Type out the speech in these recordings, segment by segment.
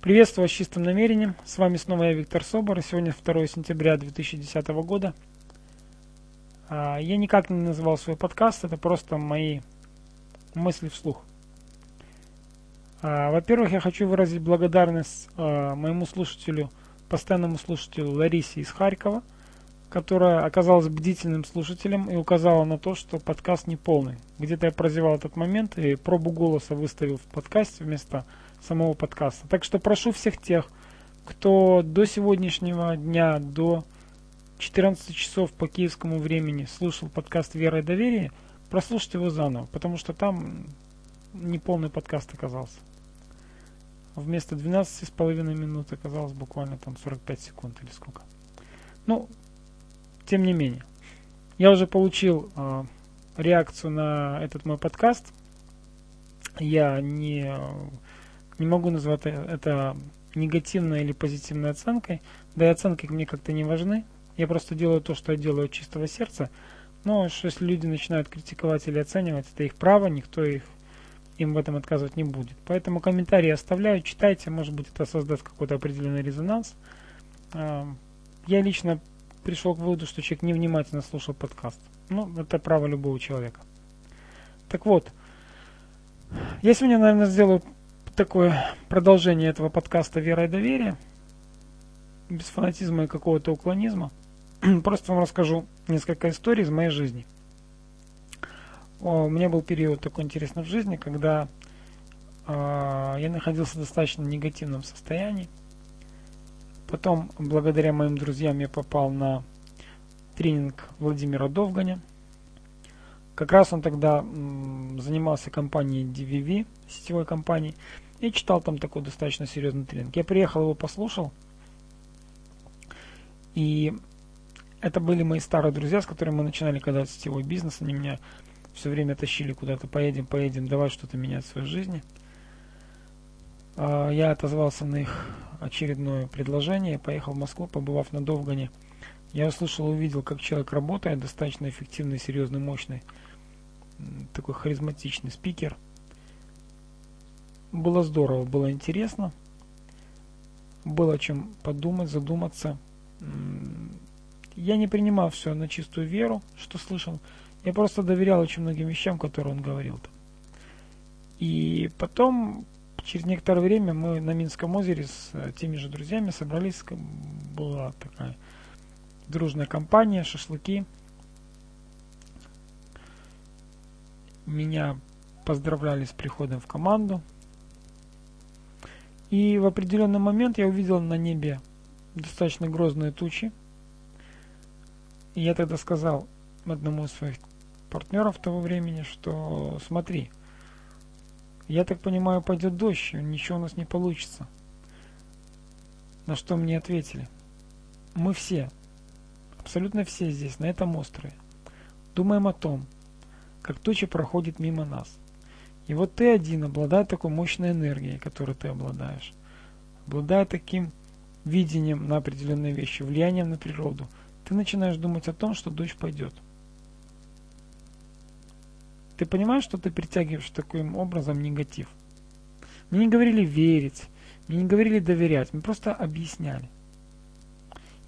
Приветствую вас с чистым намерением. С вами снова я, Виктор Собор. И сегодня 2 сентября 2010 года. А, я никак не называл свой подкаст, это просто мои мысли вслух. А, во-первых, я хочу выразить благодарность а, моему слушателю, постоянному слушателю Ларисе из Харькова, которая оказалась бдительным слушателем и указала на то, что подкаст не полный. Где-то я прозевал этот момент и пробу голоса выставил в подкасте вместо самого подкаста. Так что прошу всех тех, кто до сегодняшнего дня, до 14 часов по киевскому времени слушал подкаст «Вера и доверие», прослушать его заново, потому что там неполный подкаст оказался. Вместо 12,5 минут оказалось буквально там 45 секунд или сколько. Ну, тем не менее. Я уже получил э, реакцию на этот мой подкаст. Я не не могу назвать это негативной или позитивной оценкой. Да и оценки мне как-то не важны. Я просто делаю то, что я делаю от чистого сердца. Но если люди начинают критиковать или оценивать, это их право, никто их им в этом отказывать не будет. Поэтому комментарии оставляю, читайте, может быть это создаст какой-то определенный резонанс. А, я лично пришел к выводу, что человек невнимательно слушал подкаст. Ну, это право любого человека. Так вот, я сегодня, наверное, сделаю такое продолжение этого подкаста «Вера и доверие». Без фанатизма и какого-то уклонизма. Просто вам расскажу несколько историй из моей жизни. О, у меня был период такой интересный в жизни, когда э, я находился в достаточно негативном состоянии. Потом, благодаря моим друзьям, я попал на тренинг Владимира Довганя. Как раз он тогда занимался компанией DVV, сетевой компанией. И читал там такой достаточно серьезный тренинг. Я приехал, его послушал. И это были мои старые друзья, с которыми мы начинали когда сетевой бизнес. Они меня все время тащили куда-то. Поедем, поедем, давай что-то менять в своей жизни. А, я отозвался на их очередное предложение. Поехал в Москву, побывав на Довгане. Я услышал и увидел, как человек работает. Достаточно эффективный, серьезный, мощный. Такой харизматичный спикер – было здорово, было интересно. Было чем подумать, задуматься. Я не принимал все на чистую веру, что слышал. Я просто доверял очень многим вещам, которые он говорил там. И потом, через некоторое время, мы на Минском озере с э, теми же друзьями собрались. Была такая дружная компания, шашлыки. Меня поздравляли с приходом в команду. И в определенный момент я увидел на небе достаточно грозные тучи. И я тогда сказал одному из своих партнеров того времени, что смотри, я так понимаю, пойдет дождь, ничего у нас не получится. На что мне ответили, мы все, абсолютно все здесь, на этом острове, думаем о том, как туча проходит мимо нас. И вот ты один, обладая такой мощной энергией, которой ты обладаешь, обладая таким видением на определенные вещи, влиянием на природу, ты начинаешь думать о том, что дождь пойдет. Ты понимаешь, что ты притягиваешь таким образом негатив? Мне не говорили верить, мне не говорили доверять, мне просто объясняли.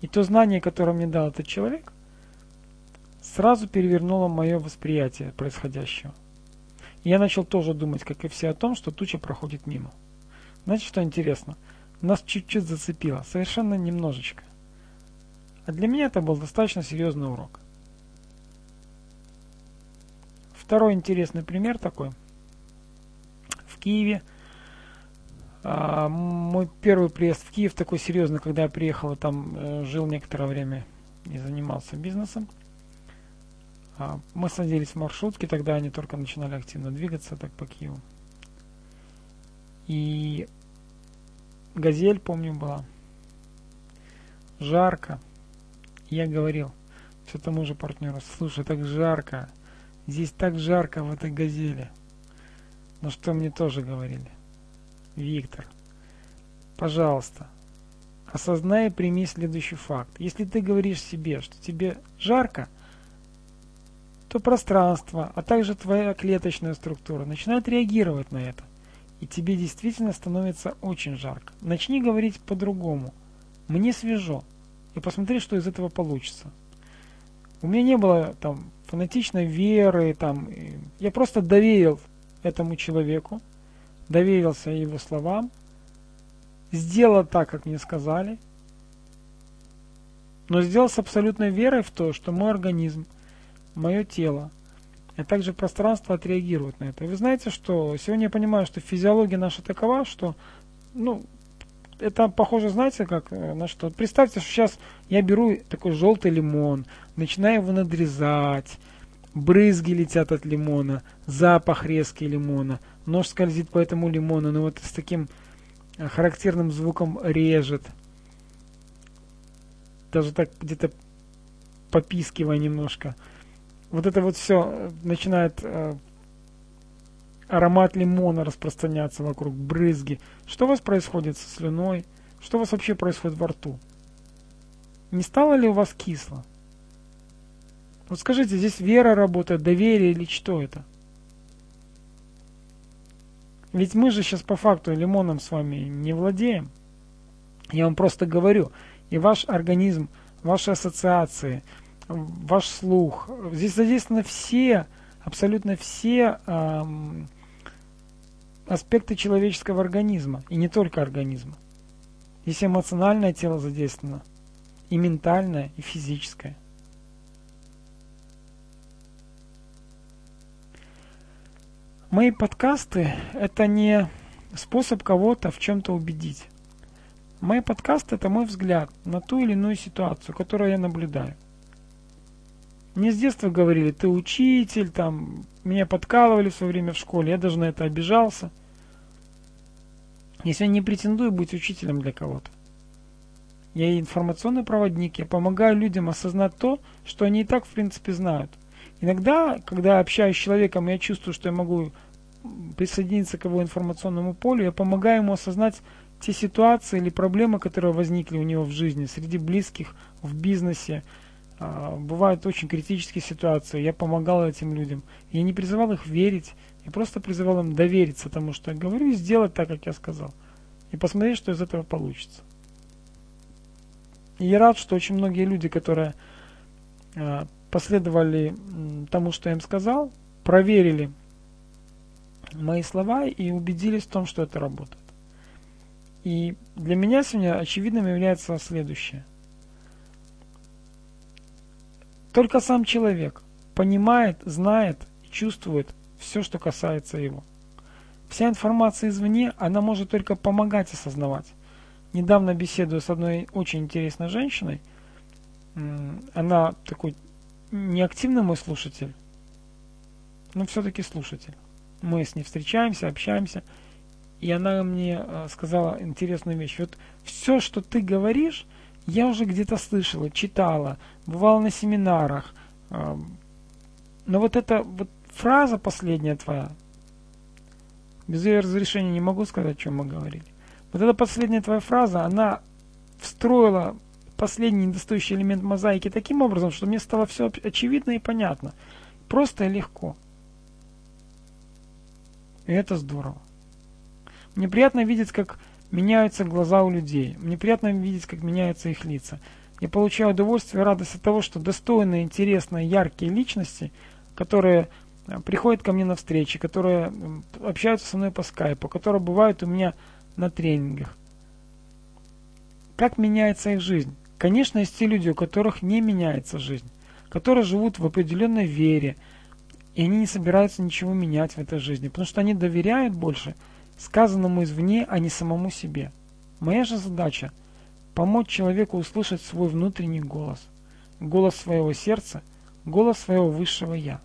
И то знание, которое мне дал этот человек, сразу перевернуло мое восприятие происходящего. Я начал тоже думать, как и все, о том, что туча проходит мимо. Знаете, что интересно? Нас чуть-чуть зацепило, совершенно немножечко. А для меня это был достаточно серьезный урок. Второй интересный пример такой. В Киеве а, мой первый приезд в Киев такой серьезный, когда я приехал, там э, жил некоторое время и занимался бизнесом. А, мы садились в маршрутки, тогда они только начинали активно двигаться так по Киеву. И газель, помню, была. Жарко. Я говорил все тому же партнеру, слушай, так жарко. Здесь так жарко в этой газели. Но что мне тоже говорили? Виктор, пожалуйста, осознай и прими следующий факт. Если ты говоришь себе, что тебе жарко – то пространство, а также твоя клеточная структура начинает реагировать на это. и тебе действительно становится очень жарко. Начни говорить по-другому. Мне свежо. И посмотри, что из этого получится. У меня не было там фанатичной веры, там, я просто доверил этому человеку, доверился его словам, сделал так, как мне сказали, но сделал с абсолютной верой в то, что мой организм, мое тело, а также пространство отреагирует на это. Вы знаете, что сегодня я понимаю, что физиология наша такова, что, ну, это похоже, знаете, как э, на что? Представьте, что сейчас я беру такой желтый лимон, начинаю его надрезать, брызги летят от лимона, запах резкий лимона, нож скользит по этому лимону, но вот с таким э, характерным звуком режет. Даже так где-то попискивая немножко. Вот это вот все э, начинает аромат лимона распространяться вокруг, брызги. Что у вас происходит со слюной? Что у вас вообще происходит во рту? Не стало ли у вас кисло? Вот скажите, здесь вера работает, доверие или что это? Ведь мы же сейчас по факту лимоном с вами не владеем. Я вам просто говорю, и ваш организм, ваши ассоциации, ваш слух, здесь задействованы все, абсолютно все эм, аспекты человеческого организма, и не только организма. Здесь эмоциональное тело задействовано, и ментальное, и физическое. Мои подкасты – это не способ кого-то в чем-то убедить. Мои подкасты – это мой взгляд на ту или иную ситуацию, которую я наблюдаю. Мне с детства говорили, ты учитель, там, меня подкалывали в свое время в школе, я даже на это обижался – если я не претендую быть учителем для кого-то. Я информационный проводник, я помогаю людям осознать то, что они и так в принципе знают. Иногда, когда общаюсь с человеком, я чувствую, что я могу присоединиться к его информационному полю, я помогаю ему осознать те ситуации или проблемы, которые возникли у него в жизни, среди близких, в бизнесе. А, бывают очень критические ситуации, я помогал этим людям. Я не призывал их верить, и просто призывал им довериться тому, что я говорю, и сделать так, как я сказал. И посмотреть, что из этого получится. И я рад, что очень многие люди, которые э, последовали тому, что я им сказал, проверили мои слова и убедились в том, что это работает. И для меня сегодня очевидным является следующее. Только сам человек понимает, знает, чувствует все, что касается его. Вся информация извне, она может только помогать осознавать. Недавно беседую с одной очень интересной женщиной. Она такой неактивный мой слушатель, но все-таки слушатель. Мы с ней встречаемся, общаемся, и она мне э, сказала интересную вещь. Вот все, что ты говоришь, я уже где-то слышала, читала, бывала на семинарах. Но вот это вот фраза последняя твоя, без ее разрешения не могу сказать, о чем мы говорили. Вот эта последняя твоя фраза, она встроила последний недостающий элемент мозаики таким образом, что мне стало все очевидно и понятно. Просто и легко. И это здорово. Мне приятно видеть, как меняются глаза у людей. Мне приятно видеть, как меняются их лица. Я получаю удовольствие и радость от того, что достойные, интересные, яркие личности, которые Э, приходят ко мне на встречи, которые общаются со мной по скайпу, которые бывают у меня на тренингах. Как меняется их жизнь? Конечно, есть те люди, у которых не меняется жизнь, которые живут в определенной вере, и они не собираются ничего менять в этой жизни, потому что они доверяют больше сказанному извне, а не самому себе. Моя же задача – помочь человеку услышать свой внутренний голос, голос своего сердца, голос своего высшего «Я».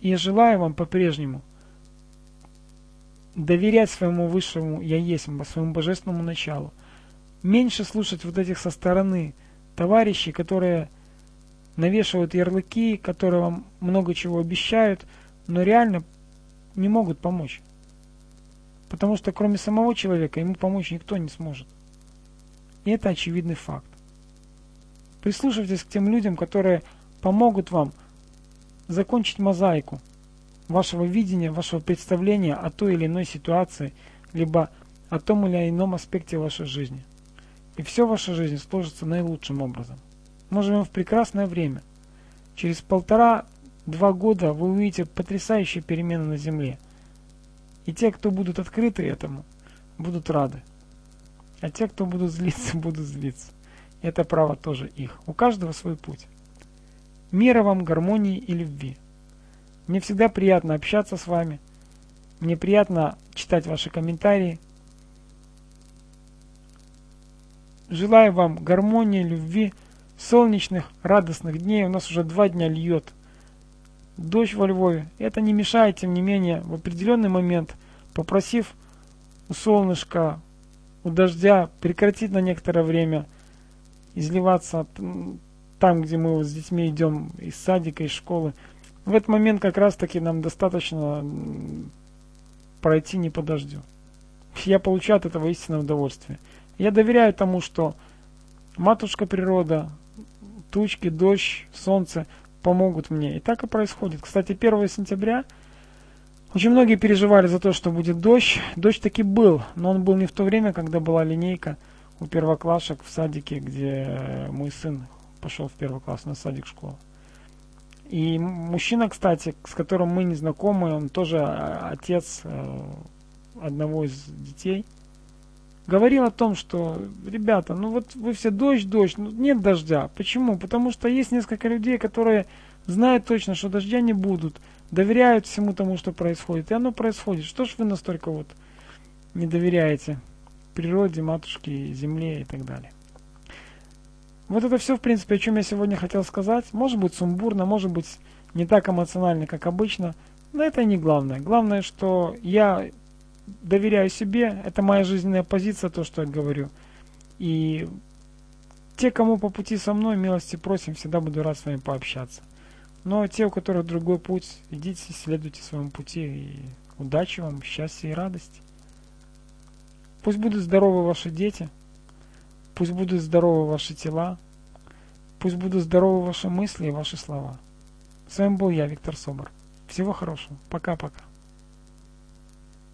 И я желаю вам по-прежнему доверять своему высшему «Я есть», своему божественному началу. Меньше слушать вот этих со стороны товарищей, которые навешивают ярлыки, которые вам много чего обещают, но реально не могут помочь. Потому что кроме самого человека ему помочь никто не сможет. И это очевидный факт. Прислушивайтесь к тем людям, которые помогут вам – закончить мозаику, вашего видения, вашего представления о той или иной ситуации, либо о том или ином аспекте вашей жизни. И все в вашей жизни сложится наилучшим образом. Мы живем в прекрасное время. Через полтора-два года вы увидите потрясающие перемены на Земле. И те, кто будут открыты этому, будут рады. А те, кто будут злиться, будут злиться. Это право тоже их. У каждого свой путь. Мира вам, гармонии и любви. Мне всегда приятно общаться с вами. Мне приятно читать ваши комментарии. Желаю вам гармонии, любви, солнечных, радостных дней. У нас уже два дня льет дождь во Львове. Это не мешает, тем не менее, в определенный момент, попросив у солнышка, у дождя прекратить на некоторое время изливаться там, где мы вот с детьми идем из садика, из школы, в этот момент как раз таки нам достаточно пройти не по дождю. Я получаю от этого истинное удовольствие. Я доверяю тому, что матушка природа, тучки, дождь, солнце помогут мне. И так и происходит. Кстати, 1 сентября очень многие переживали за то, что будет дождь. Дождь таки был, но он был не в то время, когда была линейка у первоклашек в садике, где мой сын пошел в первый класс на садик школы. И мужчина, кстати, с которым мы не знакомы, он тоже а, отец э, одного из детей, говорил о том, что, ребята, ну вот вы все дождь, дождь, ну нет дождя. Почему? Потому что есть несколько людей, которые знают точно, что дождя не будут, доверяют всему тому, что происходит. И оно происходит. Что ж вы настолько вот не доверяете природе, матушке, земле и так далее. Вот это все, в принципе, о чем я сегодня хотел сказать. Может быть сумбурно, может быть не так эмоционально, как обычно. Но это не главное. Главное, что я доверяю себе. Это моя жизненная позиция, то, что я говорю. И те, кому по пути со мной, милости просим, всегда буду рад с вами пообщаться. Но те, у которых другой путь, идите, следуйте своему пути. И удачи вам, счастья и радости. Пусть будут здоровы ваши дети – Пусть будут здоровы ваши тела. Пусть будут здоровы ваши мысли и ваши слова. С вами был я, Виктор Собор. Всего хорошего. Пока-пока.